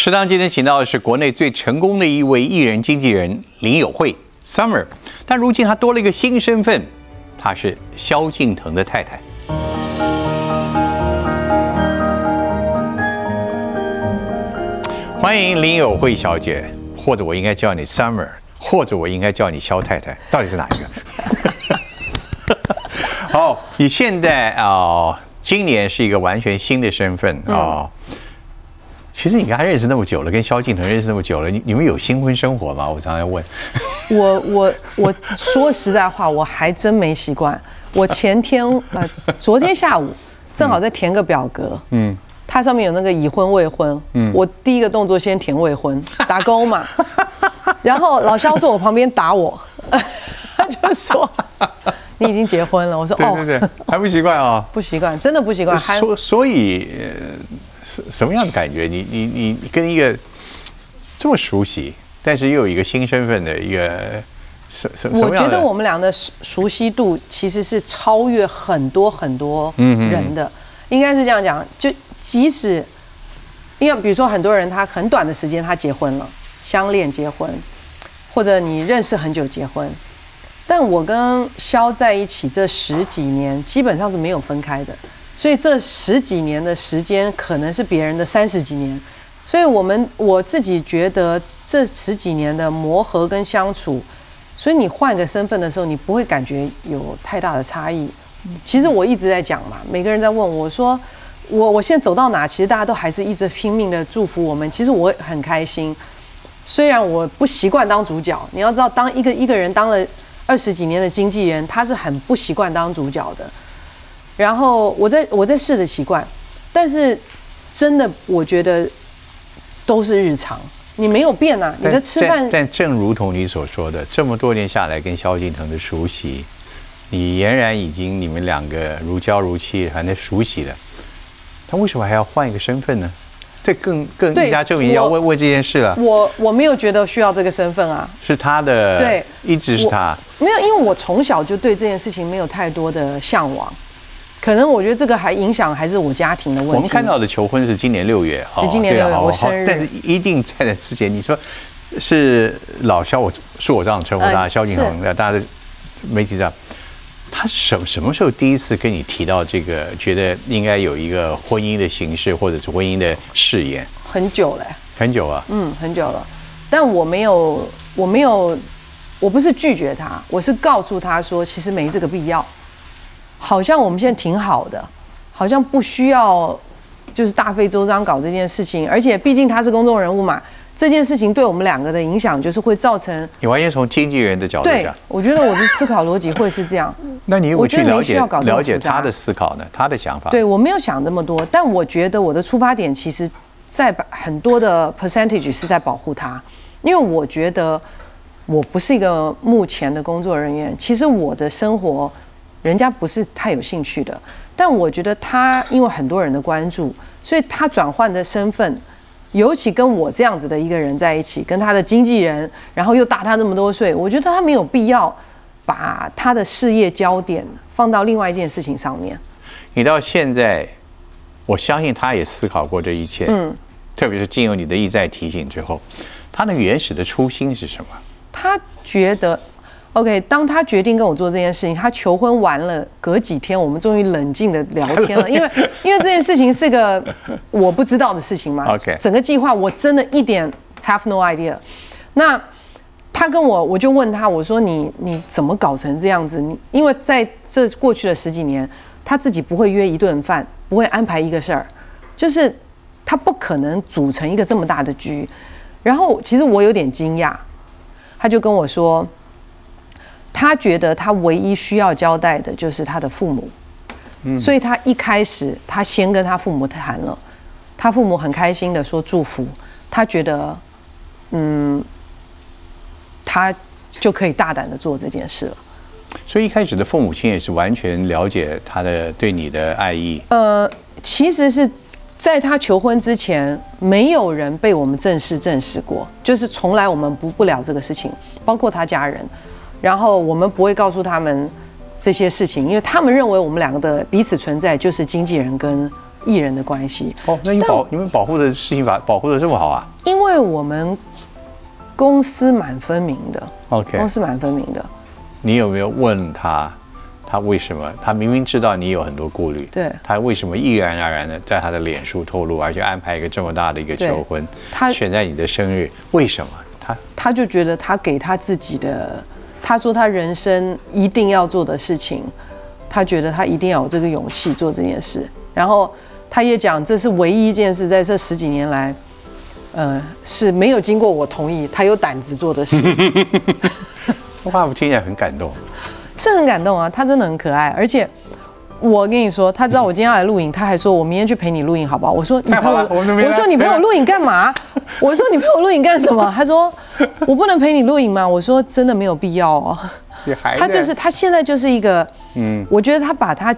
适当今天请到的是国内最成功的一位艺人经纪人林友慧 Summer，但如今她多了一个新身份，她是萧敬腾的太太。欢迎林友慧小姐，或者我应该叫你 Summer，或者我应该叫你萧太太，到底是哪一个？好，你现在啊、今年是一个完全新的身份啊、其实你跟他认识那么久了，跟萧敬腾认识那么久了，你你们有新婚生活吗？我常常问。我我我说实在话，我还真没习惯。我前天呃，昨天下午正好在填个表格，嗯，它上面有那个已婚未婚，嗯，我第一个动作先填未婚，打勾嘛。然后老肖坐我旁边打我，他就说你已经结婚了。我说哦，对对对，还不习惯啊、不习惯，真的不习惯。还所所以，呃，什什么样的感觉？你你你你跟一个这么熟悉，但是又有一个新身份的一个什什我觉得我们俩的熟熟悉度其实是超越很多很多人的，应该是这样讲。就即使因为比如说很多人他很短的时间他结婚了，相恋结婚，或者你认识很久结婚，但我跟肖在一起这十几年基本上是没有分开的，所以这十几年的时间可能是别人的三十几年。所以我们我自己觉得这十几年的磨合跟相处，所以你换个身份的时候，你不会感觉有太大的差异。其实我一直在讲嘛，每个人在问我说，我我现在走到哪，其实大家都还是一直拼命的祝福我们。其实我很开心，虽然我不习惯当主角，你要知道，当一个一个人当了二十几年的经纪人，他是很不习惯当主角的。然后我在我在试着习惯，但是真的我觉得都是日常，你没有变啊，你的吃饭但但正如同你所说的，这么多年下来跟萧敬腾的熟悉，你俨然已经你们两个如胶如漆，还能熟悉了。他为什么还要换一个身份呢？这更更更加证明要我问问这件事了。我我没有觉得需要这个身份啊，是他的，对一直是他。没有，因为我从小就对这件事情没有太多的向往，可能我觉得这个还影响还是我家庭的问题。我们看到的求婚是今年六月，哈今年六月我生日但是一定在那之前，你说是老萧，我是我这样称呼他，呃萧敬腾，呃大家的媒体上，他什什么时候第一次跟你提到这个，觉得应该有一个婚姻的形式或者是婚姻的誓言？很久了、很久啊，嗯，很久了，但我没有，我没有，我不是拒绝他，我是告诉他说，其实没这个必要。好像我们现在挺好的，好像不需要就是大费周章搞这件事情，而且毕竟他是公众人物嘛，这件事情对我们两个的影响就是会造成。你完全从经纪人的角度对讲，，我觉得我的思考逻辑会是这样。那你我觉得没去了解需要搞了解他的思考呢？他的想法？对我没有想那么多，但我觉得我的出发点其实，在很多的 percentage 是在保护他，因为我觉得我不是一个目前的工作人员，其实我的生活人家不是太有兴趣的，但我觉得他因为很多人的关注，所以他转换的身份。尤其跟我这样子的一个人在一起，跟他的经纪人，然后又大他这么多岁，我觉得他没有必要把他的事业焦点放到另外一件事情上面。你到现在，我相信他也思考过这一切。嗯，特别是经由你的一再提醒之后，他的原始的初心是什么？他觉得，OK，当他决定跟我做这件事情，他求婚完了，隔几天我们终于冷静的聊天了，因为因为这件事情是个我不知道的事情嘛 OK 整个计划我真的一点 have no idea。那他跟我，我就问他，我说你你怎么搞成这样子？你因为在这过去的十几年，他自己不会约一顿饭，不会安排一个事儿，就是他不可能组成一个这么大的局。然后其实我有点惊讶，他就跟我说，他觉得他唯一需要交代的就是他的父母，所以他一开始他先跟他父母谈了，他父母很开心的说祝福，他觉得，嗯，他就可以大胆的做这件事了。所以一开始的父母亲也是完全了解他的对你的爱意。呃，其实是在他求婚之前，没有人被我们正式证实过，就是从来我们不不聊这个事情，包括他家人，然后我们不会告诉他们这些事情，因为他们认为我们两个的彼此存在就是经纪人跟艺人的关系。哦，那你保你们保护的事情法保护的这么好啊？因为我们公司蛮分明的，OK，公司蛮分明的。你有没有问他，他为什么？他明明知道你有很多顾虑，对，他为什么毅然而然的在他的脸书透露，而且安排一个这么大的一个求婚，他选在你的生日，为什么？他他就觉得他给他自己的，他说他人生一定要做的事情，他觉得他一定要有这个勇气做这件事。然后他也讲，这是唯一一件事，在这十几年来，呃，是没有经过我同意，他有胆子做的事。话我听起来很感动，是很感动啊！他真的很可爱，而且我跟你说，他知道我今天要来录影，他还说我明天去陪你录影，好不好？我说你陪我，我说你陪我录影干嘛？我说你陪我录影干什么？他说我不能陪你录影吗？我说真的没有必要哦。他就是他现在就是一个，嗯，我觉得他把他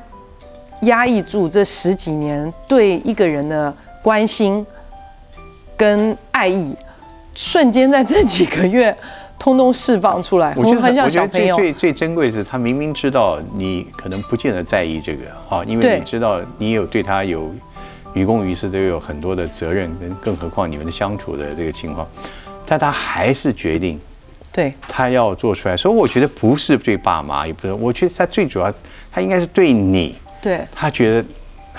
压抑住这十几年对一个人的关心跟爱意，瞬间在这几个月。通通释放出来，我觉得很像小朋友。最最珍贵是，他明明知道你可能不见得在意这个啊，因为你知道你有对他有于公于私都有很多的责任，跟更何况你们的相处的这个情况，但他还是决定，对，他要做出来。所以我觉得不是对爸妈，也不是，我觉得他最主要，他应该是对你，对，他觉得。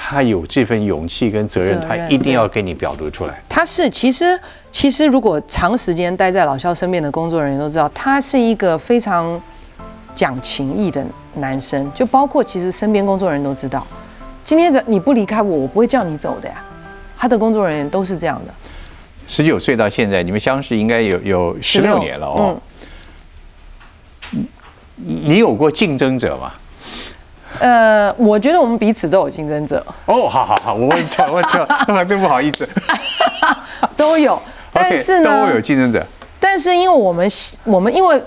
他有这份勇气跟责任，他一定要跟你表露出来。他是其实其实如果长时间待在老肖身边的工作人员都知道，他是一个非常讲情义的男生。就包括其实身边工作人员都知道，今天你不离开我，我不会叫你走的呀。他的工作人员都是这样的。十九岁到现在，你们相识应该有有十六年了哦。嗯，你有过竞争者吗？呃，我觉得我们彼此都有竞争者。哦，好好好，我问错，问错，真不好意思。都有，但是呢，都有竞争者。但是因为我们我们因为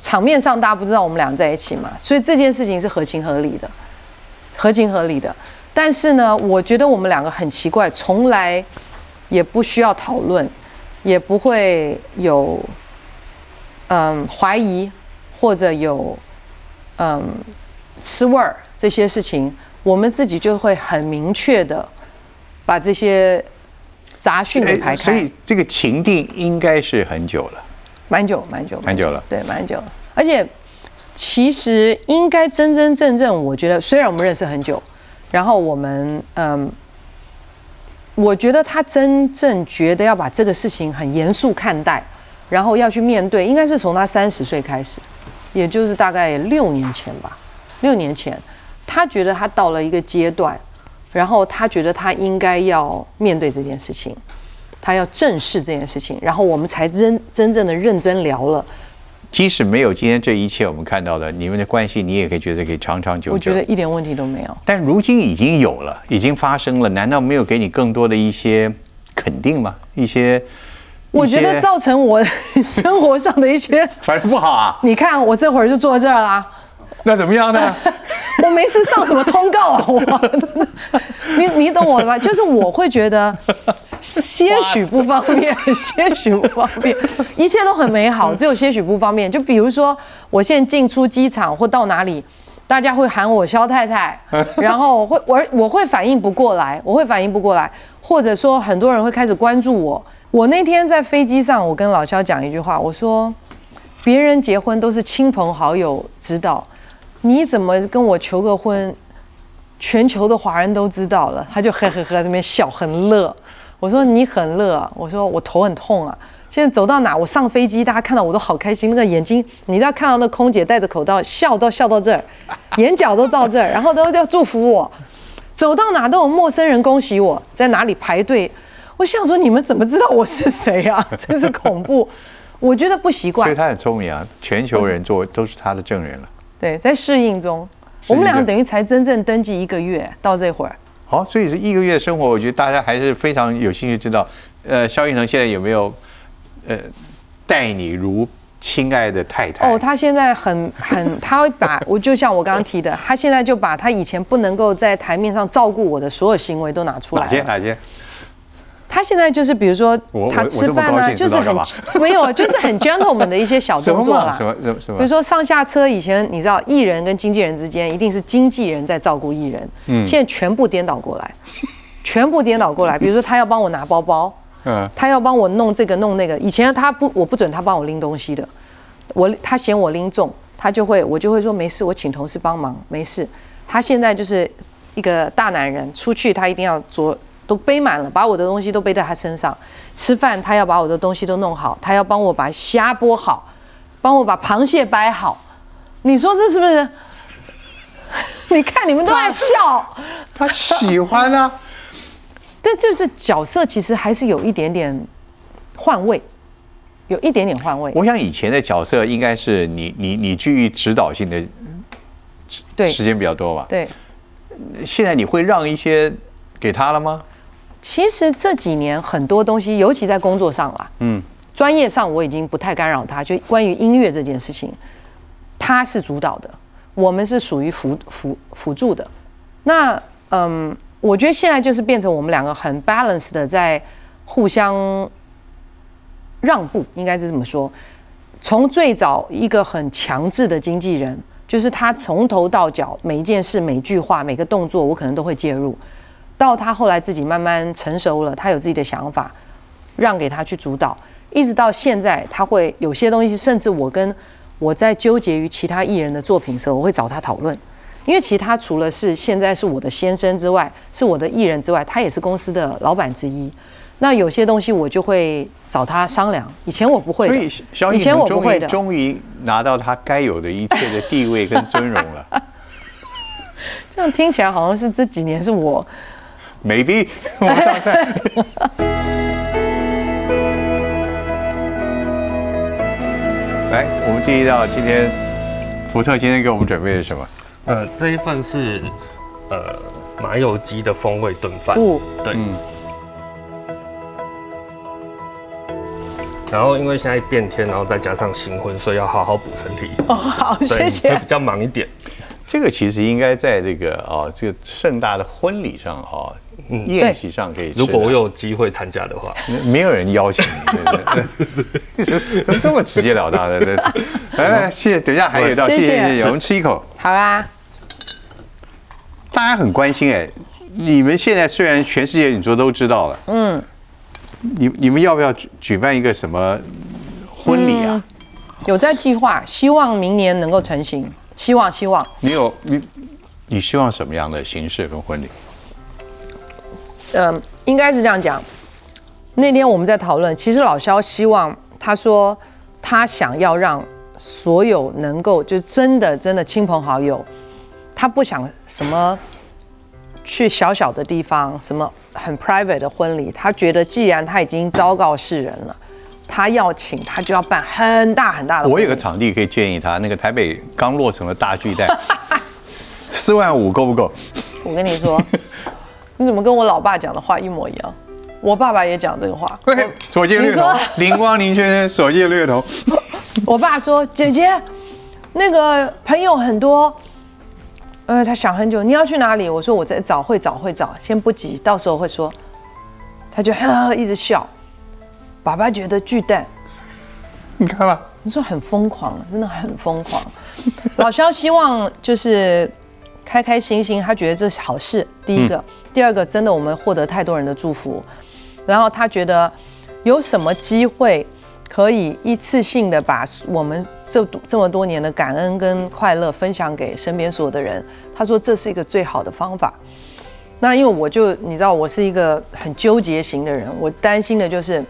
场面上大家不知道我们俩在一起嘛，所以这件事情是合情合理的，合情合理的。但是呢，我觉得我们两个很奇怪，从来也不需要讨论，也不会有嗯怀疑或者有嗯吃味儿。这些事情，我们自己就会很明确的把这些杂讯给排开。所以这个情定应该是很久了，蛮久，蛮久，蛮久了。对，蛮久了。而且其实应该真真正正，我觉得虽然我们认识很久，然后我们嗯，我觉得他真正觉得要把这个事情很严肃看待，然后要去面对，应该是从他三十岁开始，也就是大概六年前吧，六年前。他觉得他到了一个阶段，然后他觉得他应该要面对这件事情，他要正视这件事情，然后我们才真真正的认真聊了。即使没有今天这一切，我们看到的你们的关系，你也可以觉得可以长长久久。我觉得一点问题都没有。但如今已经有了，已经发生了，难道没有给你更多的一些肯定吗？一些，我觉得造成我 生活上的一些反正不好啊。你看我这会儿就坐这儿啦。那怎么样呢？我没事上什么通告啊？我，你你懂我的吧？就是我会觉得些许不方便，些许不方便，一切都很美好，只有些许不方便。就比如说，我现在进出机场或到哪里，大家会喊我肖太太，然后会我我会反应不过来，我会反应不过来，或者说很多人会开始关注我。我那天在飞机上，我跟老肖讲一句话，我说别人结婚都是亲朋好友知道。你怎么跟我求个婚？全球的华人都知道了，他就呵呵呵在那边笑，很乐。我说你很乐，我说我头很痛啊。现在走到哪，我上飞机，大家看到我都好开心，那个眼睛，你知道看到那空姐戴着口罩笑到笑到这儿，眼角都到这儿，然后都要祝福我。走到哪都有陌生人恭喜我，在哪里排队，我想说你们怎么知道我是谁啊？真是恐怖，我觉得不习惯。所以他很聪明啊，全球人做都是他的证人了。对，在适应中，我们两个等于才真正登记一个月，到这会儿。好，所以是一个月的生活，我觉得大家还是非常有兴趣知道。呃，萧敬腾现在有没有呃待你如亲爱的太太？哦，他现在很很，他会把我就像我刚刚提的，他现在就把他以前不能够在台面上照顾我的所有行为都拿出来。哪些？哪些？他现在就是，比如说他吃饭呢，就是很 没有，就是很 gentleman 的一些小动作啦。什么什么什么？比如说上下车以前，你知道艺人跟经纪人之间一定是经纪人在照顾艺人，嗯，现在全部颠倒过来，全部颠倒过来。比如说，他要帮我拿包包，嗯，他要帮我弄这个弄那个。以前他不，我不准他帮我拎东西的，我他嫌我拎重，他就会我就会说没事，我请同事帮忙，没事。他现在就是一个大男人，出去他一定要左都背满了，把我的东西都背在他身上。吃饭他要把我的东西都弄好，他要帮我把虾剥好，帮我把螃蟹掰好。你说这是不是？你看你们都在笑，他喜欢啊。这就是角色，其实还是有一点点换位，有一点点换位。我想以前的角色应该是你你你居于指导性的对时间比较多吧？对，现在你会让一些给他了吗？其实这几年很多东西，尤其在工作上啊，嗯，专业上我已经不太干扰他，就关于音乐这件事情，他是主导的，我们是属于辅辅辅助的。那嗯，我觉得现在就是变成我们两个很 balance 的在互相让步，应该是这么说。从最早一个很强制的经纪人，就是他从头到脚每一件事、每句话、每个动作，我可能都会介入。到他后来自己慢慢成熟了，他有自己的想法，让给他去主导，一直到现在，他会有些东西，甚至我跟我在纠结于其他艺人的作品的时候，我会找他讨论，因为其他除了是现在是我的先生之外，是我的艺人之外，他也是公司的老板之一。那有些东西我就会找他商量，以前我不会所以前我不会的。终于拿到他该有的一切的地位跟尊荣了。这样听起来好像是这几年是我 Maybe 我们上菜。来，我们注意到今天福特今天给我们准备的什么？呃，这一份是呃麻油鸡的风味炖饭，不对。嗯然后因为现在变天，然后再加上新婚，所以要好好补身体。哦，好，对谢谢。比较忙一点。这个其实应该在这个哦，这个盛大的婚礼上哦，宴席上可以吃。如果我有机会参加的话，没有人邀请你，对对对怎么这么直截了当的？对，来来，谢谢。等一下还有一道，谢谢谢谢谢谢。我们吃一口。好啊，大家很关心哎，你们现在虽然全世界你说都知道了，嗯，你你们要不要举举办一个什么婚礼啊？有在计划，希望明年能够成型，希望希望。你有你你希望什么样的形式跟婚礼？嗯，应该是这样讲。那天我们在讨论，其实老肖希望他说他想要让所有能够就真的真的亲朋好友，他不想什么去小小的地方，什么很 private 的婚礼，他觉得既然他已经昭告世人了，他要请他就要办很大很大的。我有个场地可以建议他，那个台北刚落成的大巨蛋，四万五够不够？我跟你说，你怎么跟我老爸讲的话一模一样？我爸爸也讲这个话。嘿所见略同你说，灵光林先生所见略同。我爸说：“姐姐，那个朋友很多，呃，他想很久，你要去哪里？”我说：“我在找，会找，会找，先不急，到时候会说。”他就呵呵一直笑。爸爸觉得巨蛋，你看吧，你说很疯狂，真的很疯狂。老肖希望就是开开心心，他觉得这是好事。第一个，第二个，真的我们获得太多人的祝福，然后他觉得有什么机会可以一次性的把我们这这么多年的感恩跟快乐分享给身边所有的人，他说这是一个最好的方法。那因为我就你知道，我是一个很纠结型的人，我担心的就是，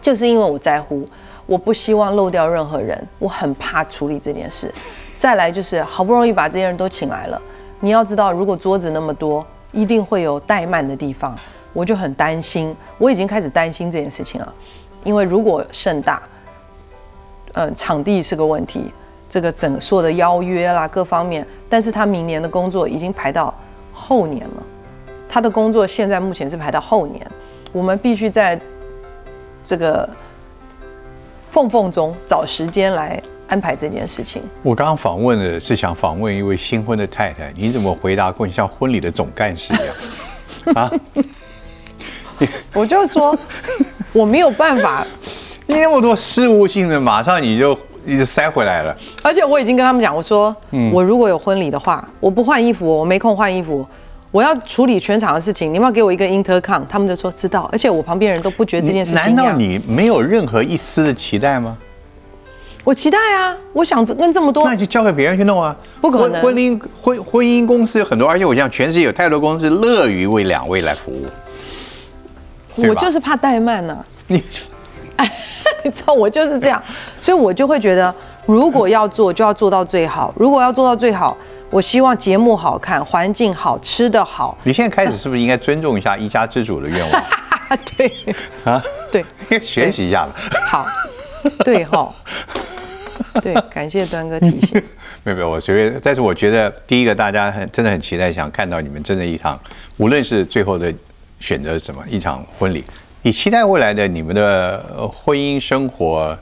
就是因为我在乎，我不希望漏掉任何人，我很怕处理这件事。再来就是好不容易把这些人都请来了，你要知道，如果桌子那么多，一定会有怠慢的地方，我就很担心，我已经开始担心这件事情了，因为如果盛大，嗯，场地是个问题，这个整个所有的邀约啦各方面，但是他明年的工作已经排到后年了。他的工作现在目前是排到后年，我们必须在这个缝缝中找时间来安排这件事情。我刚刚访问的是想访问一位新婚的太太，你怎么回答过？你像婚礼的总干事一样？啊，我就说我没有办法，你那么多事务性的，马上你就你就塞回来了。而且我已经跟他们讲，我说，我如果有婚礼的话，我不换衣服，我没空换衣服，我要处理全场的事情，你们要给我一个 intercom，他们就说知道，而且我旁边人都不觉得这件事情难道你没有任何一丝的期待吗？我期待啊！我想跟这么多，那就交给别人去弄啊！不可能。婚姻婚婚姻公司有很多，而且我想全世界有太多公司乐于为两位来服务。我就是怕怠慢呢。你，哎，你知道我就是这样，所以我就会觉得，如果要做，就要做到最好。如果要做到最好，我希望节目好看，环境好，吃的好。你现在开始是不是应该尊重一下一家之主的愿望？对啊，对，学习一下吧。好，对哈。对，感谢端哥提醒。没有没有，我随便。但是我觉得，第一个大家很真的很期待，想看到你们真的一场，无论是最后的选择是什么，一场婚礼。你期待未来的你们的婚姻生活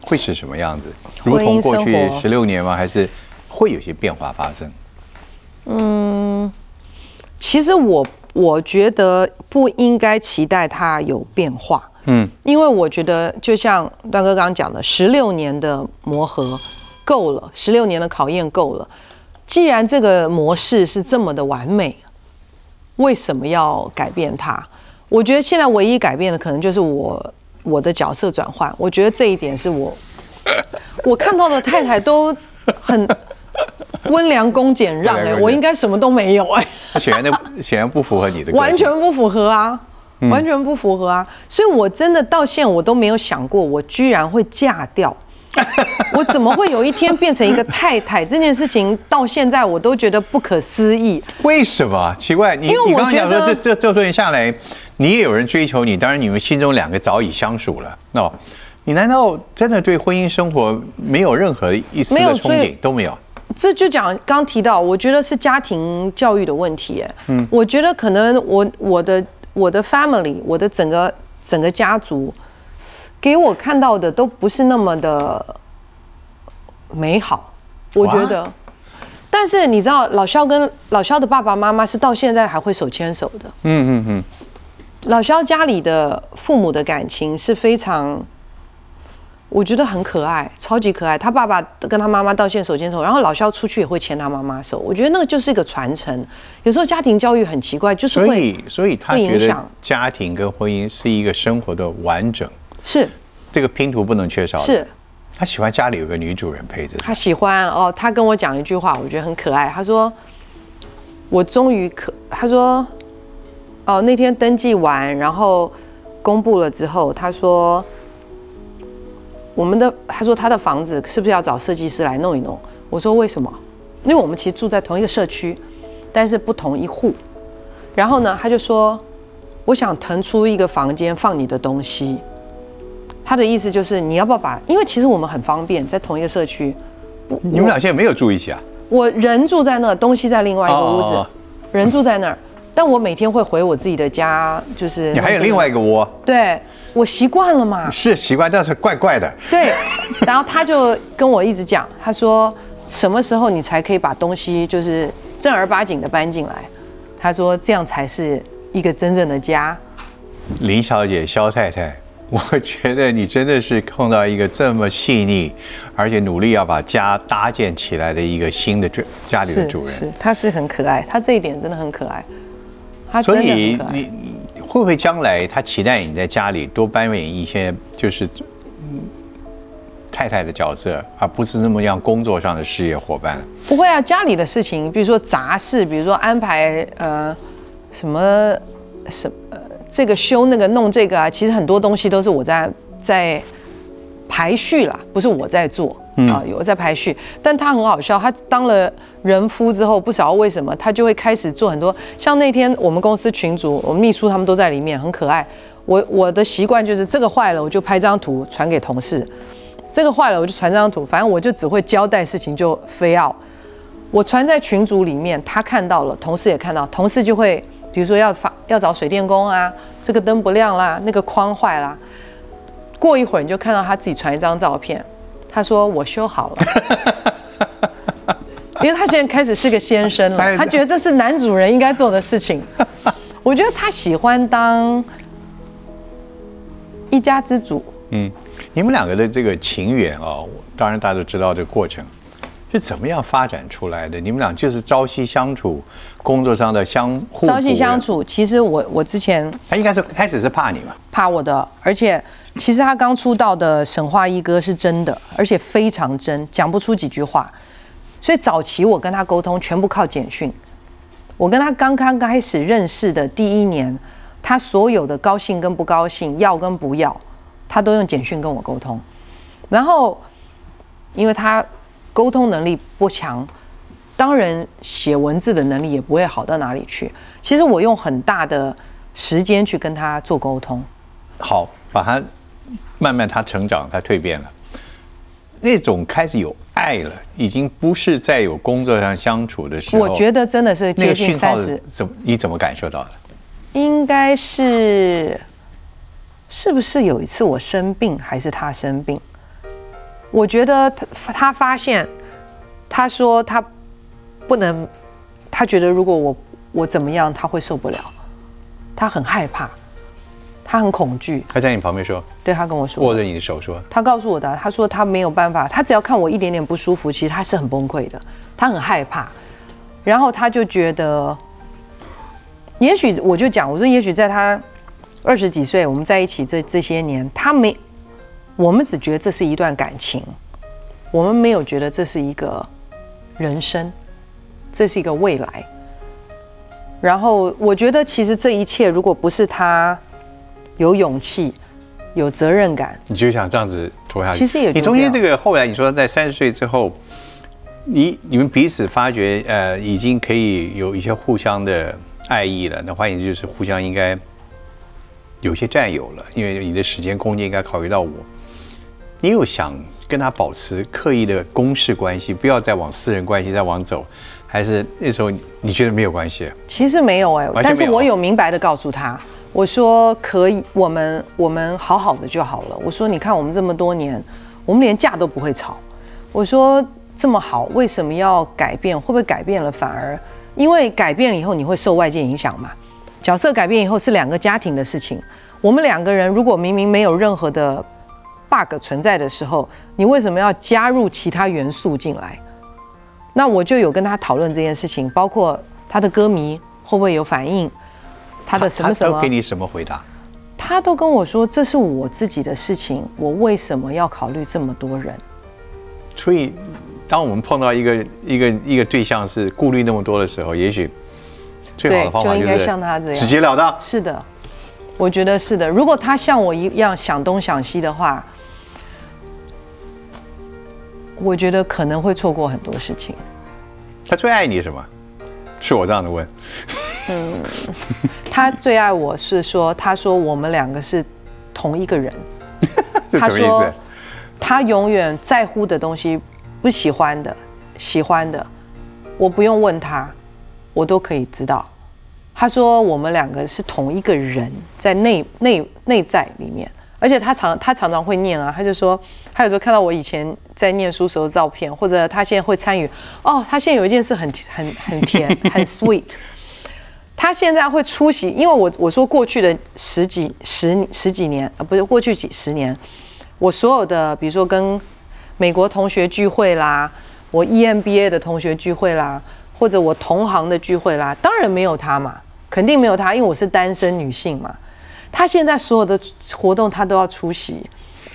会是什么样子？如同过去十六年吗？还是会有些变化发生？嗯，其实我我觉得不应该期待它有变化。嗯，因为我觉得就像段哥刚刚讲的，十六年的磨合够了，十六年的考验够了。既然这个模式是这么的完美，为什么要改变它？我觉得现在唯一改变的可能就是我我的角色转换。我觉得这一点是我 我看到的太太都很温良恭俭让 哎，我应该什么都没有哎。显然显然不符合你的，完全不符合啊。完全不符合啊！所以我真的到现在我都没有想过，我居然会嫁掉。我怎么会有一天变成一个太太？这件事情到现在我都觉得不可思议。为什么？奇怪，你你刚刚讲说这这这段下来，你也有人追求你，当然你们心中两个早已相属了。哦，你难道真的对婚姻生活没有任何一丝的憧憬都没有？这就讲刚提到，我觉得是家庭教育的问题。嗯，我觉得可能我我的。我的 family，我的整个整个家族，给我看到的都不是那么的美好，我觉得。但是你知道，老肖跟老肖的爸爸妈妈是到现在还会手牵手的。嗯嗯嗯。老肖家里的父母的感情是非常。我觉得很可爱，超级可爱。他爸爸跟他妈妈道歉手牵手，然后老肖出去也会牵他妈妈手。我觉得那个就是一个传承。有时候家庭教育很奇怪，就是会所以所以他觉得家庭跟婚姻是一个生活的完整，是这个拼图不能缺少。是，他喜欢家里有个女主人陪着。他喜欢哦，他跟我讲一句话，我觉得很可爱。他说：“我终于可。”他说：“哦，那天登记完，然后公布了之后，他说。”我们的他说他的房子是不是要找设计师来弄一弄？我说为什么？因为我们其实住在同一个社区，但是不同一户。然后呢，他就说我想腾出一个房间放你的东西。他的意思就是你要不要把？因为其实我们很方便，在同一个社区。你们俩现在没有住一起啊？我人住在那，东西在另外一个屋子，人住在那儿。但我每天会回我自己的家，就是你还有另外一个窝。对。我习惯了嘛？是习惯，但是怪怪的。对，然后他就跟我一直讲，他说什么时候你才可以把东西就是正儿八经的搬进来？他说这样才是一个真正的家。林小姐、肖太太，我觉得你真的是碰到一个这么细腻，而且努力要把家搭建起来的一个新的主家里的主人。是，他是很可爱，他这一点真的很可爱。他所以你。会不会将来他期待你在家里多扮演一些就是太太的角色，而不是那么样工作上的事业伙伴？不会啊，家里的事情，比如说杂事，比如说安排呃什么什呃这个修那个弄这个啊，其实很多东西都是我在在排序啦，不是我在做啊，有在排序。但他很好笑，他当了。人夫之后不晓得为什么他就会开始做很多，像那天我们公司群主，我们秘书他们都在里面，很可爱。我我的习惯就是这个坏了我就拍张图传给同事，这个坏了我就传张图，反正我就只会交代事情就非要我传在群组里面，他看到了，同事也看到，同事就会比如说要发要找水电工啊，这个灯不亮啦，那个框坏啦，过一会儿你就看到他自己传一张照片，他说我修好了。因为他现在开始是个先生了，他觉得这是男主人应该做的事情。我觉得他喜欢当一家之主。嗯，你们两个的这个情缘哦，当然大家都知道这个过程。是怎么样发展出来的？你们俩就是朝夕相处，工作上的相互朝夕相。处，其实我我之前他应该是开始是怕你嘛？怕我的，而且其实他刚出道的神话一哥是真的，而且非常真，讲不出几句话。所以早期我跟他沟通全部靠简讯。我跟他刚刚开始认识的第一年，他所有的高兴跟不高兴，要跟不要，他都用简讯跟我沟通。然后，因为他沟通能力不强，当然写文字的能力也不会好到哪里去。其实我用很大的时间去跟他做沟通。好，把他慢慢他成长，他蜕变了，那种开始有爱了，已经不是在有工作上相处的时候。我觉得真的是接近三十，怎么你怎么感受到的？应该是是不是有一次我生病，还是他生病？我觉得他他发现，他说他不能，他觉得如果我我怎么样，他会受不了，他很害怕，他很恐惧。他在你旁边说，对他跟我说，握着你的手说，他告诉我的，他说他没有办法，他只要看我一点点不舒服，其实他是很崩溃的，他很害怕，然后他就觉得，也许我就讲，我说也许在他二十几岁，我们在一起这这些年，他没，我们只觉得这是一段感情，我们没有觉得这是一个人生，这是一个未来。然后我觉得，其实这一切如果不是他有勇气、有责任感，你就想这样子拖下去。其实也就你中间这这个后来你说在三十岁之后，你你们彼此发觉呃已经可以有一些互相的爱意了，那换言之就是互相应该有些占有了，因为你的时间空间应该考虑到我。你有想跟他保持刻意的公事关系，不要再往私人关系再往走，还是那时候你觉得没有关系？其实没有哎、但是我有明白的告诉他，我说可以，我们我们好好的就好了。我说你看我们这么多年，我们连架都不会吵。我说这么好，为什么要改变？会不会改变了反而因为改变了以后你会受外界影响嘛？角色改变以后是两个家庭的事情。我们两个人如果明明没有任何的 bug 存在的时候，你为什么要加入其他元素进来？那我就有跟他讨论这件事情，包括他的歌迷会不会有反应，他的什么什么他都给，你什么回答？他都跟我说这是我自己的事情，我为什么要考虑这么多人？所以，当我们碰到一个一个一个对象是顾虑那么多的时候，也许最好的方法就应该就是像他这样直截了当。是的，我觉得是的。如果他像我一样想东想西的话，我觉得可能会错过很多事情。他最爱你什么？是我这样的问。他最爱我是说，他说我们两个是同一个人。他说？他永远在乎的东西，不喜欢的、喜欢的，我不用问他，我都可以知道。他说我们两个是同一个人，在内内内在里面，而且他常他常常会念啊，他就说他有时候看到我以前在念书时候的照片，或者他现在会参与哦，他现在有一件事很很很甜很 sweet。他现在会出席，因为我我说过去的十几十十几年，啊，不是过去几十年，我所有的比如说跟美国同学聚会啦，我 E EMBA 的同学聚会啦，或者我同行的聚会啦，当然没有他嘛，肯定没有他，因为我是单身女性嘛。他现在所有的活动他都要出席，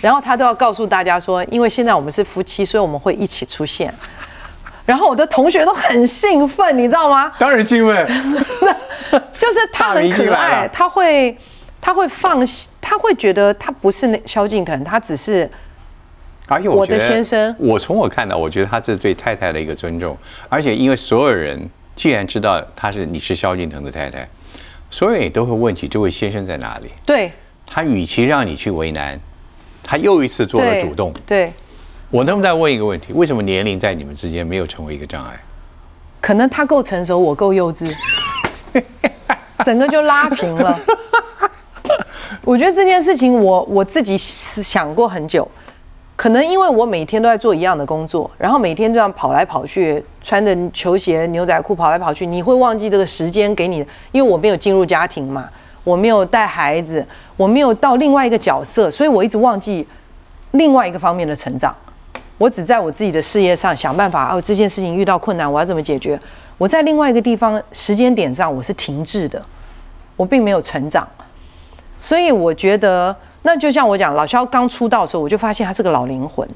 然后他都要告诉大家说，因为现在我们是夫妻，所以我们会一起出现。然后我的同学都很兴奋，你知道吗？当然兴奋。就是他很可爱，他会他会放心，他会觉得他不是那萧敬腾，他只是而且我的我觉得，先生我从我看到，我觉得他这是对太太的一个尊重，而且因为所有人既然知道他是你是萧敬腾的太太，所有人也都会问起这位先生在哪里。对他与其让你去为难，他又一次做了主动。对，我能不能再问一个问题？为什么年龄在你们之间没有成为一个障碍？可能他够成熟，我够幼稚，整个就拉平了。我觉得这件事情我我自己想过很久，可能因为我每天都在做一样的工作，然后每天这样跑来跑去，穿着球鞋、牛仔裤跑来跑去，你会忘记这个时间给你，因为我没有进入家庭嘛，我没有带孩子，我没有到另外一个角色，所以我一直忘记另外一个方面的成长。我只在我自己的事业上想办法，哦，这件事情遇到困难，我要怎么解决？我在另外一个地方时间点上我是停滞的，我并没有成长，所以我觉得，那就像我讲，老肖刚出道的时候，我就发现他是个老灵魂，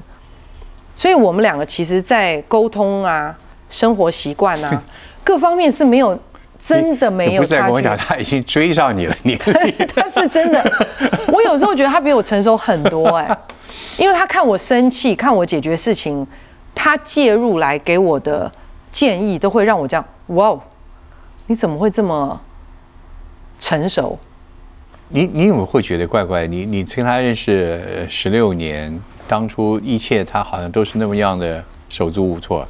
所以我们两个其实，在沟通啊、生活习惯啊 各方面是没有真的没有差距。跟我讲，他已经追上你了，你 他是真的，我有时候觉得他比我成熟很多哎、因为他看我生气，看我解决事情，他介入来给我的建议，都会让我这样，哇哦，你怎么会这么成熟？你你有没有会觉得怪怪？你你跟他认识十六年，当初一切他好像都是那么样的手足无措，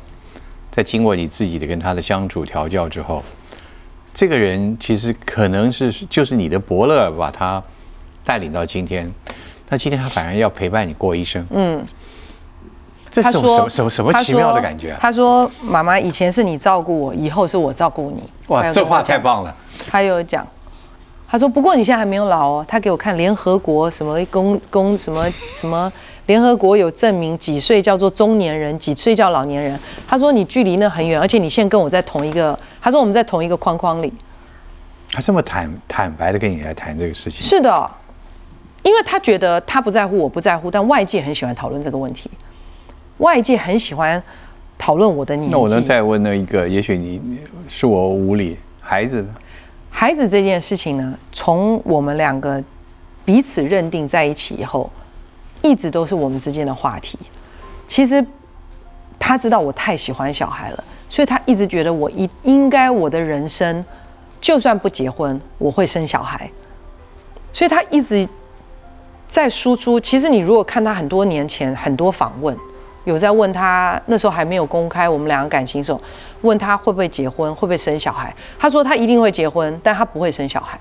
在经过你自己的跟他的相处调教之后，这个人其实可能是就是你的伯乐把他带领到今天，那今天他反而要陪伴你过一生，嗯，这是什么什么什么奇妙的感觉啊？他说：“妈妈，以前是你照顾我，以后是我照顾你。”哇，这话太棒了！他有讲，他说不过你现在还没有老哦。他给我看联合国什么公公什么什么，联合国有证明几岁叫做中年人，几岁叫老年人。他说你距离那很远，而且你现在跟我在同一个，他说我们在同一个框框里。他这么坦坦白的跟你来谈这个事情，是的，因为他觉得他不在乎，我不在乎，但外界很喜欢讨论这个问题，外界很喜欢讨论我的年纪。那我能再问那一个？也许你你是我无理，孩子呢？孩子这件事情呢，从我们两个彼此认定在一起以后，一直都是我们之间的话题。其实他知道我太喜欢小孩了，所以他一直觉得我应应该我的人生，就算不结婚，我会生小孩。所以他一直在输出。其实你如果看他很多年前很多访问，有在问他那时候还没有公开我们两个感情的时候，问他会不会结婚，会不会生小孩。他说他一定会结婚，但他不会生小孩。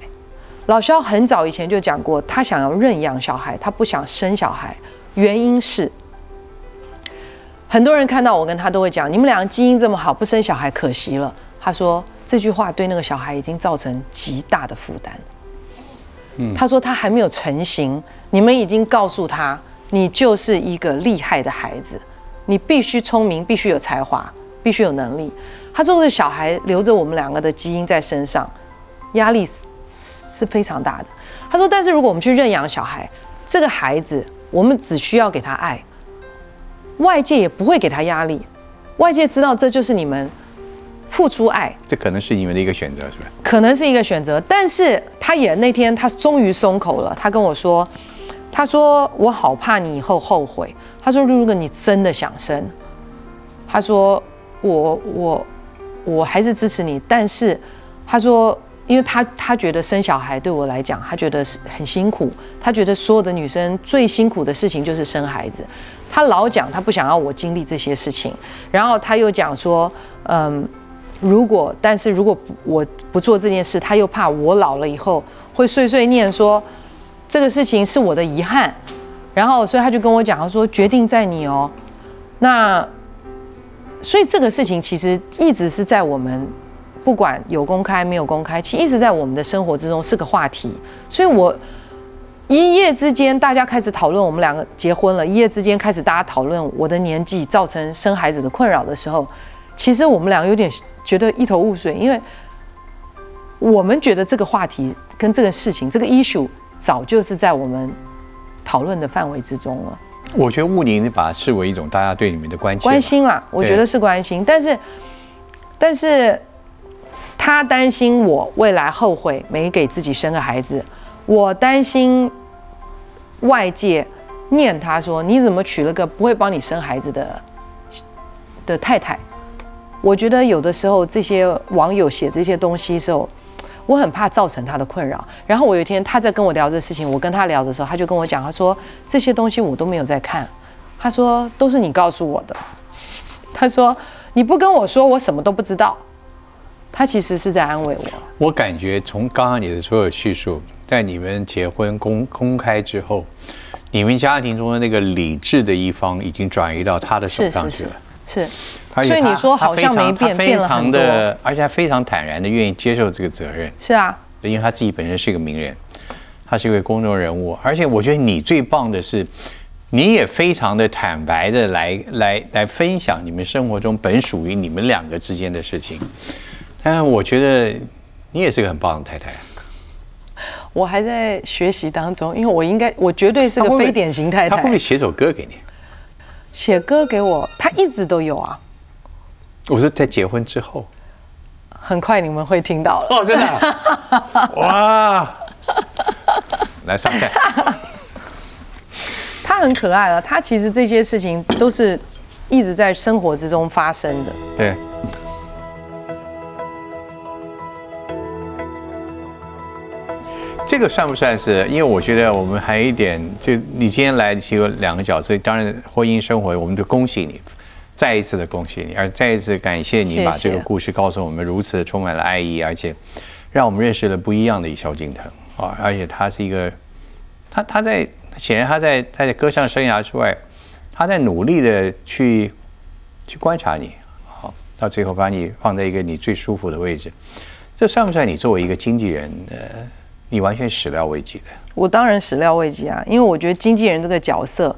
老肖很早以前就讲过，他想要认养小孩，他不想生小孩，原因是很多人看到我跟他都会讲，你们两个基因这么好，不生小孩可惜了。他说这句话对那个小孩已经造成极大的负担。他说他还没有成型，你们已经告诉他，你就是一个厉害的孩子，你必须聪明，必须有才华，必须有能力。他说这小孩留着我们两个的基因在身上，压力是是非常大的。他说，但是如果我们去认养小孩，这个孩子我们只需要给他爱，外界也不会给他压力，外界知道这就是你们付出爱，这可能是你们的一个选择，是不是？可能是一个选择，但是他也那天他终于松口了，他跟我说，他说我好怕你以后后悔，他说如果你真的想生，他说我我我还是支持你，但是他说，因为他他觉得生小孩对我来讲，他觉得很辛苦，他觉得所有的女生最辛苦的事情就是生孩子，他老讲他不想要我经历这些事情，然后他又讲说，嗯。如果，但是如果我不做这件事，他又怕我老了以后会碎碎念说这个事情是我的遗憾，然后所以他就跟我讲，他说决定在你哦。那所以这个事情其实一直是在我们不管有公开没有公开，其实一直在我们的生活之中是个话题。所以我一夜之间大家开始讨论我们两个结婚了，一夜之间开始大家讨论我的年纪造成生孩子的困扰的时候，其实我们两个有点觉得一头雾水，因为我们觉得这个话题跟这个事情这个 issue 早就是在我们讨论的范围之中了。我觉得雾宁把它视为一种大家对你们的关心，关心啦，我觉得是关心，但是但是他担心我未来后悔没给自己生个孩子，我担心外界念他说你怎么娶了个不会帮你生孩子的的太太。我觉得有的时候这些网友写这些东西的时候，我很怕造成他的困扰。然后我有一天他在跟我聊这事情，我跟他聊的时候，他就跟我讲，他说这些东西我都没有在看，他说都是你告诉我的。他说你不跟我说，我什么都不知道。他其实是在安慰我。我感觉从刚刚你的所有叙述，在你们结婚公公开之后，你们家庭中的那个理智的一方已经转移到他的手上去了。他所以你说好像没变，非变了很多。常的，而且他非常坦然的愿意接受这个责任，是啊，因为他自己本身是一个名人，他是一位公众人物，而且我觉得你最棒的是，你也非常的坦白的来来来分享你们生活中本属于你们两个之间的事情。但我觉得你也是个很棒的太太。我还在学习当中，因为我应该，我绝对是个非典型太太。他会不会写首歌给你？写歌给我，他一直都有啊。我是在结婚之后。很快你们会听到了。哦，真的。哇！来上菜。他很可爱啊，他其实这些事情都是一直在生活之中发生的。对。这个算不算是？因为我觉得我们还有一点，就你今天来其实有两个角色，当然婚姻生活，我们都恭喜你，再一次的恭喜你，而再一次感谢你把这个故事告诉我们，如此充满了爱意，而且让我们认识了不一样的萧敬腾啊！而且他是一个，他他在显然他在他在歌唱生涯之外，他在努力的去去观察你，好，到最后把你放在一个你最舒服的位置，这算不算你作为一个经纪人的？你完全始料未及的，我当然始料未及啊，因为我觉得经纪人这个角色，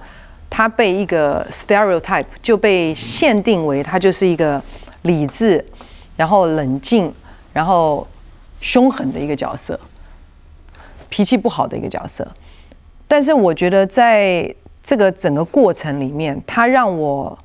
他被一个 stereotype 就被限定为他就是一个理智，然后冷静，然后凶狠的一个角色，脾气不好的一个角色。但是我觉得在这个整个过程里面，他让我，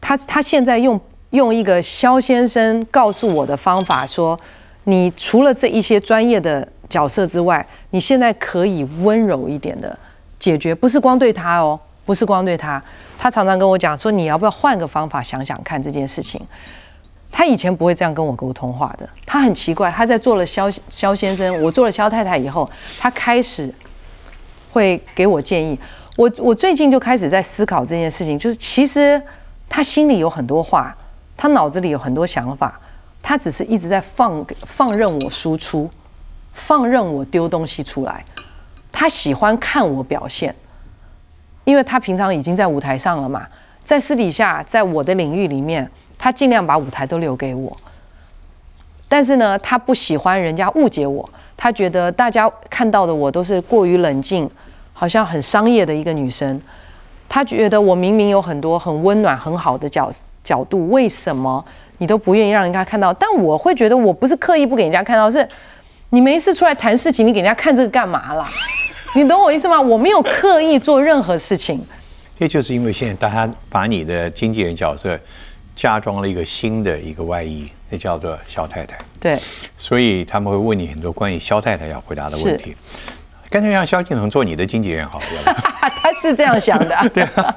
他他现在用用一个肖先生告诉我的方法说，你除了这一些专业的。角色之外，你现在可以温柔一点的解决，不是光对他哦，不是光对他。他常常跟我讲说，你要不要换个方法想想看这件事情。他以前不会这样跟我沟通话的，他很奇怪。他在做了肖肖先生，我做了肖太太以后，他开始会给我建议。我我最近就开始在思考这件事情，就是其实他心里有很多话，他脑子里有很多想法，他只是一直在放放任我输出。放任我丢东西出来，他喜欢看我表现，因为他平常已经在舞台上了嘛，在私底下，在我的领域里面，他尽量把舞台都留给我。但是呢，他不喜欢人家误解我，他觉得大家看到的我都是过于冷静，好像很商业的一个女生。他觉得我明明有很多很温暖、很好的角角度，为什么你都不愿意让人家看到？但我会觉得我不是刻意不给人家看到，是。你没事出来谈事情，你给人家看这个干嘛啦？你懂我意思吗？我没有刻意做任何事情。这就是因为现在大家把你的经纪人角色加装了一个新的一个外衣，那叫做肖太太。对。所以他们会问你很多关于肖太太要回答的问题。干脆让萧敬腾做你的经纪人好了。他是这样想的。对啊。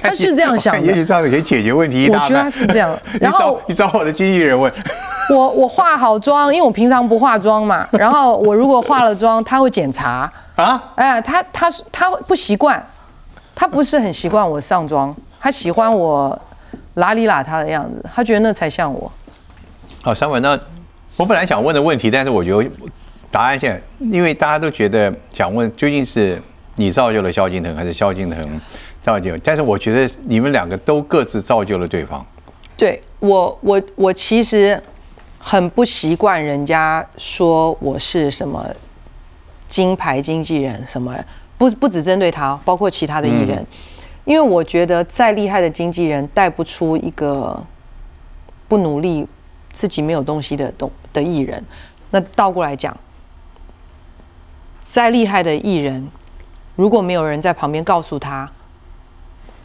他是这样想的。也许这样子可以解决问题。我觉得他是这样。然后你找我的经纪人问。我我化好妆，因为我平常不化妆嘛。然后我如果化了妆，他会检查啊。哎，他他他不习惯，他不是很习惯我上妆，他喜欢我邋里邋遢的样子，他觉得那才像我。好，三文，那我本来想问的问题，但是我觉得答案现在，因为大家都觉得想问，究竟是你造就了萧敬腾，还是萧敬腾造就？但是我觉得你们两个都各自造就了对方。对我，我我其实。很不习惯人家说我是什么金牌经纪人，什么不不只针对他，包括其他的艺人，因为我觉得再厉害的经纪人带不出一个不努力、自己没有东西的东的艺人。那倒过来讲，再厉害的艺人，如果没有人在旁边告诉他，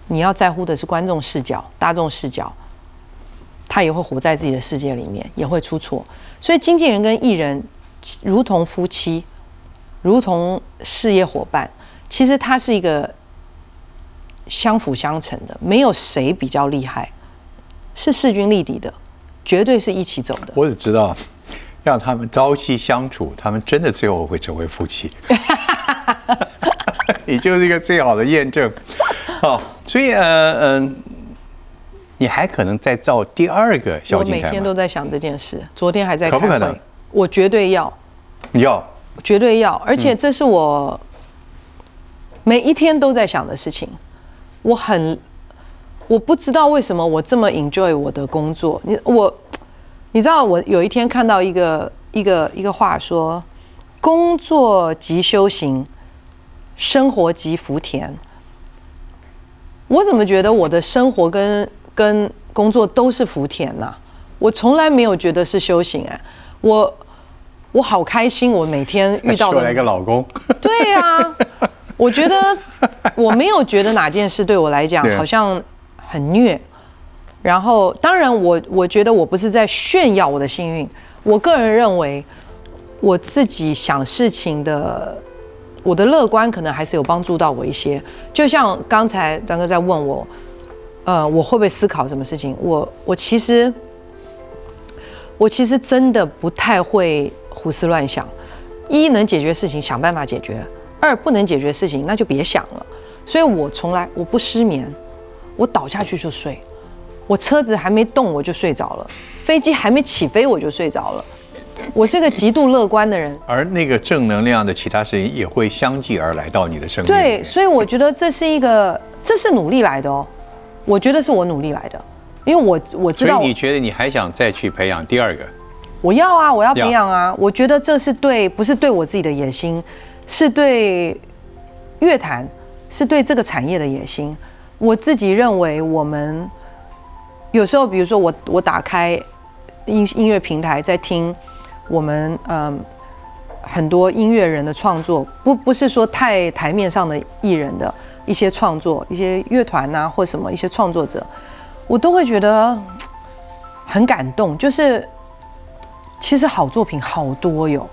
你要在乎的是观众视角、大众视角。他也会活在自己的世界里面，也会出错。所以经纪人跟艺人如同夫妻，如同事业伙伴，其实他是一个相辅相成的，没有谁比较厉害，是势均力敌的，绝对是一起走的。我只知道，让他们朝夕相处，他们真的最后会成为夫妻。你就是一个最好的验证。好，所以呃嗯。你还可能再造第二个小金我每天都在想这件事，昨天还在可不可能？我绝对要，要，绝对要，而且这是我每一天都在想的事情。我很，我不知道为什么我这么 enjoy 我的工作。你我，你知道我有一天看到一个一个一个话说：工作即修行，生活即福田。我怎么觉得我的生活跟跟工作都是福田呐、我从来没有觉得是修行哎、我我好开心，我每天遇到的个老公，对呀、我觉得我没有觉得哪件事对我来讲好像很虐。然后，当然我我觉得我不是在炫耀我的幸运，我个人认为我自己想事情的，我的乐观可能还是有帮助到我一些。就像刚才段哥在问我，呃，我会不会思考什么事情？我我其实我其实真的不太会胡思乱想。一能解决事情，想办法解决；二不能解决事情，那就别想了。所以我从来我不失眠，我倒下去就睡。我车子还没动我就睡着了，飞机还没起飞我就睡着了。我是个极度乐观的人，而那个正能量的其他事情也会相继而来到你的生命。对，所以我觉得这是一个，这是努力来的哦。我觉得是我努力来的，因为我我知道所以你觉得你还想再去培养第二个？我要啊，我要要培养啊！我觉得这是对，不是对我自己的野心，是对乐坛，是对这个产业的野心。我自己认为，我们有时候，比如说我我打开音音乐平台，在听我们嗯很多音乐人的创作，不不是说太台面上的艺人的一些创作，一些乐团呐、或什么一些创作者，我都会觉得嗯很感动，就是。其实好作品好多哟，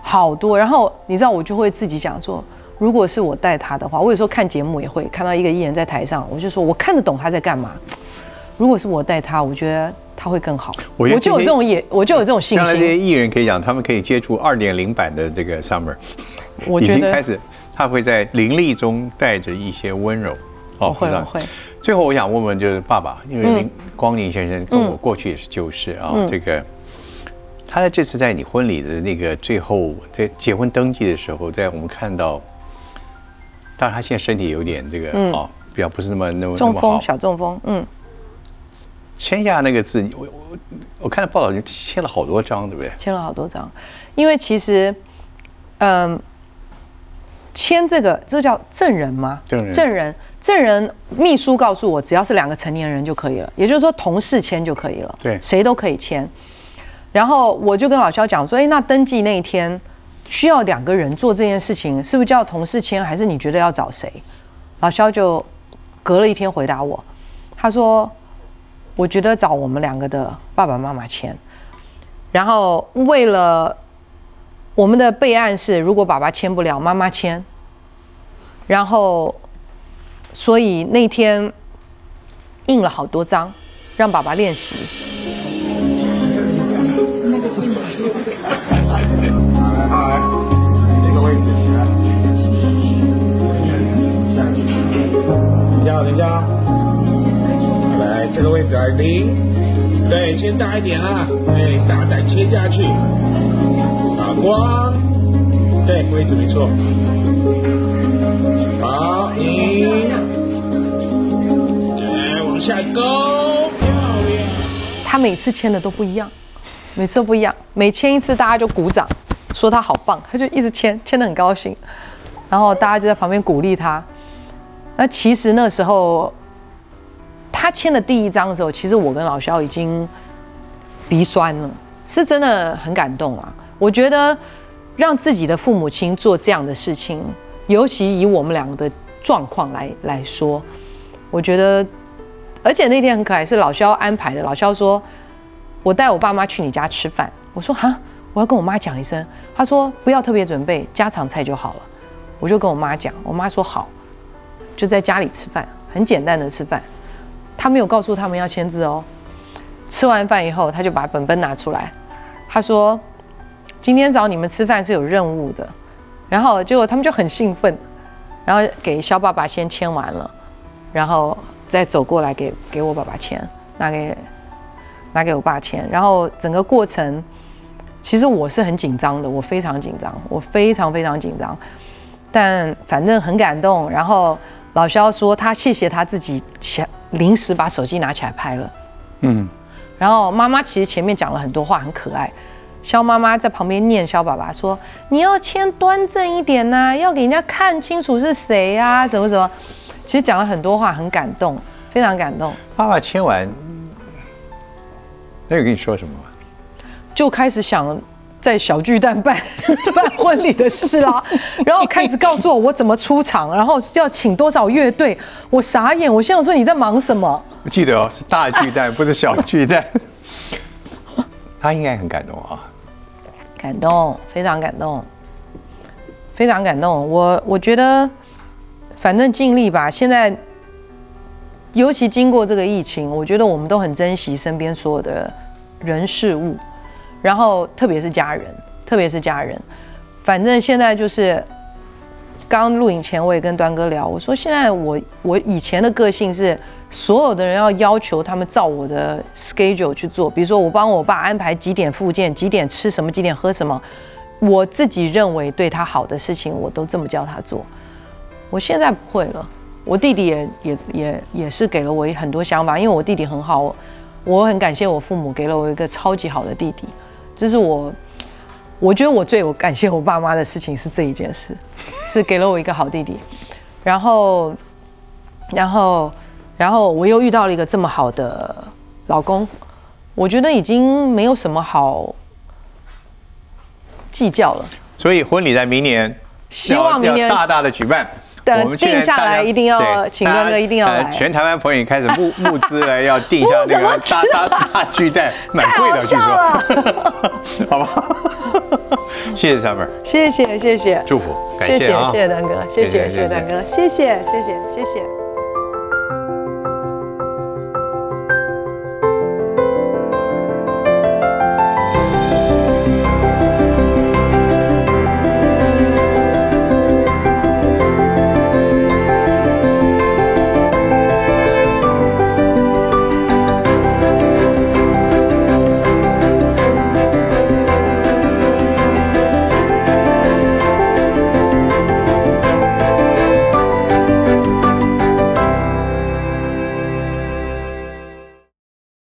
好多。然后你知道，我就会自己讲说，如果是我带他的话，我有时候看节目也会看到一个艺人在台上，我就说我看得懂他在干嘛。如果是我带他，我觉得他会更好。我就有这种也，我就有这种信心将来这些。艺人可以讲，他们可以接触二点零版的这个 Summer，我觉得经开始，他会在凌厉中带着一些温柔。哦会，会。最后我想问问，就是爸爸，因为林光宁先生跟我嗯过去也是旧识啊，嗯这个他在这次在你婚礼的那个最后在结婚登记的时候，在我们看到，当然他现在身体有点这个嗯哦，比较不是那么那么那中风，小中风，嗯，签下那个字，我我我看到报道就签了好多张，对不对？签了好多张。因为其实，嗯，签这个这叫证人吗？证人证人，证人秘书告诉我，只要是两个成年人就可以了，也就是说同事签就可以了，对谁都可以签。然后我就跟老肖讲说，哎，那登记那一天需要两个人做这件事情，是不是叫同事签，还是你觉得要找谁？老肖就隔了一天回答我，他说，我觉得找我们两个的爸爸妈妈签。然后为了我们的备案是，如果爸爸签不了，妈妈签。然后，所以那天印了好多张，让爸爸练习。这个位置。等一下，等一下。来，这个位置耳钉。对，牵大一点啊。对，大胆切下去。光。对，位置没错。好，一。来，往下勾，漂亮。他每次签的都不一样，每次都不一样，每签一次大家就鼓掌，说他好棒，他就一直签，签得很高兴，然后大家就在旁边鼓励他。那其实那时候他签的第一张的时候，其实我跟老肖已经鼻酸了，是真的很感动啊。我觉得让自己的父母亲做这样的事情，尤其以我们两个的状况来来说，我觉得而且那天很可爱，是老肖安排的。老肖说：“我带我爸妈去你家吃饭。”我说：“哈，我要跟我妈讲一声。”他说：“不要特别准备，家常菜就好了。”我就跟我妈讲，我妈说好，就在家里吃饭，很简单的吃饭。他没有告诉他们要签字哦。吃完饭以后，他就把本本拿出来，他说：“今天找你们吃饭是有任务的。”然后结果他们就很兴奋，然后给肖爸爸先签完了，然后再走过来给给我爸爸签，拿给拿给我爸签，然后整个过程，其实我是很紧张的，我非常紧张，我非常非常紧张，但反正很感动。然后老肖说他谢谢他自己想临时把手机拿起来拍了，嗯，然后妈妈其实前面讲了很多话，很可爱。肖妈妈在旁边念肖爸爸说：“你要签端正一点呐、要给人家看清楚是谁呀、什么什么。”其实讲了很多话，很感动，非常感动。爸爸签完，那有跟你说什么吗？就开始想在小巨蛋办 办婚礼的事啦，然后开始告诉我我怎么出场，然后要请多少乐队，我傻眼，我心想说你在忙什么？我记得哦，是大巨蛋，不是小巨蛋。他应该很感动啊，感动，非常感动，非常感动。我我觉得，反正尽力吧。现在，尤其经过这个疫情，我觉得我们都很珍惜身边所有的人事物，然后特别是家人，特别是家人。反正现在就是，刚录影前我也跟端哥聊，我说现在我我以前的个性是，所有的人要要求他们照我的 schedule 去做，比如说我帮我爸安排几点复健，几点吃什么，几点喝什么，我自己认为对他好的事情，我都这么叫他做。我现在不会了，我弟弟也也也也是给了我很多想法，因为我弟弟很好，我很感谢我父母给了我一个超级好的弟弟，这是我。我觉得我最有感谢我爸妈的事情是这一件事，是给了我一个好弟弟，然后，然后，然后我又遇到了一个这么好的老公，我觉得已经没有什么好计较了。所以婚礼在明年，希望明年大大的举办。等我们定下来一定要对请哥哥一定要全台湾朋友也开始募 募资了，要定下那个大大大巨蛋，蛮贵的，据说。好吧，谢谢 Summer，谢谢谢谢，祝福，感谢谢啊，谢谢丹哥，谢谢谢谢谢谢丹哥，谢谢谢谢谢谢。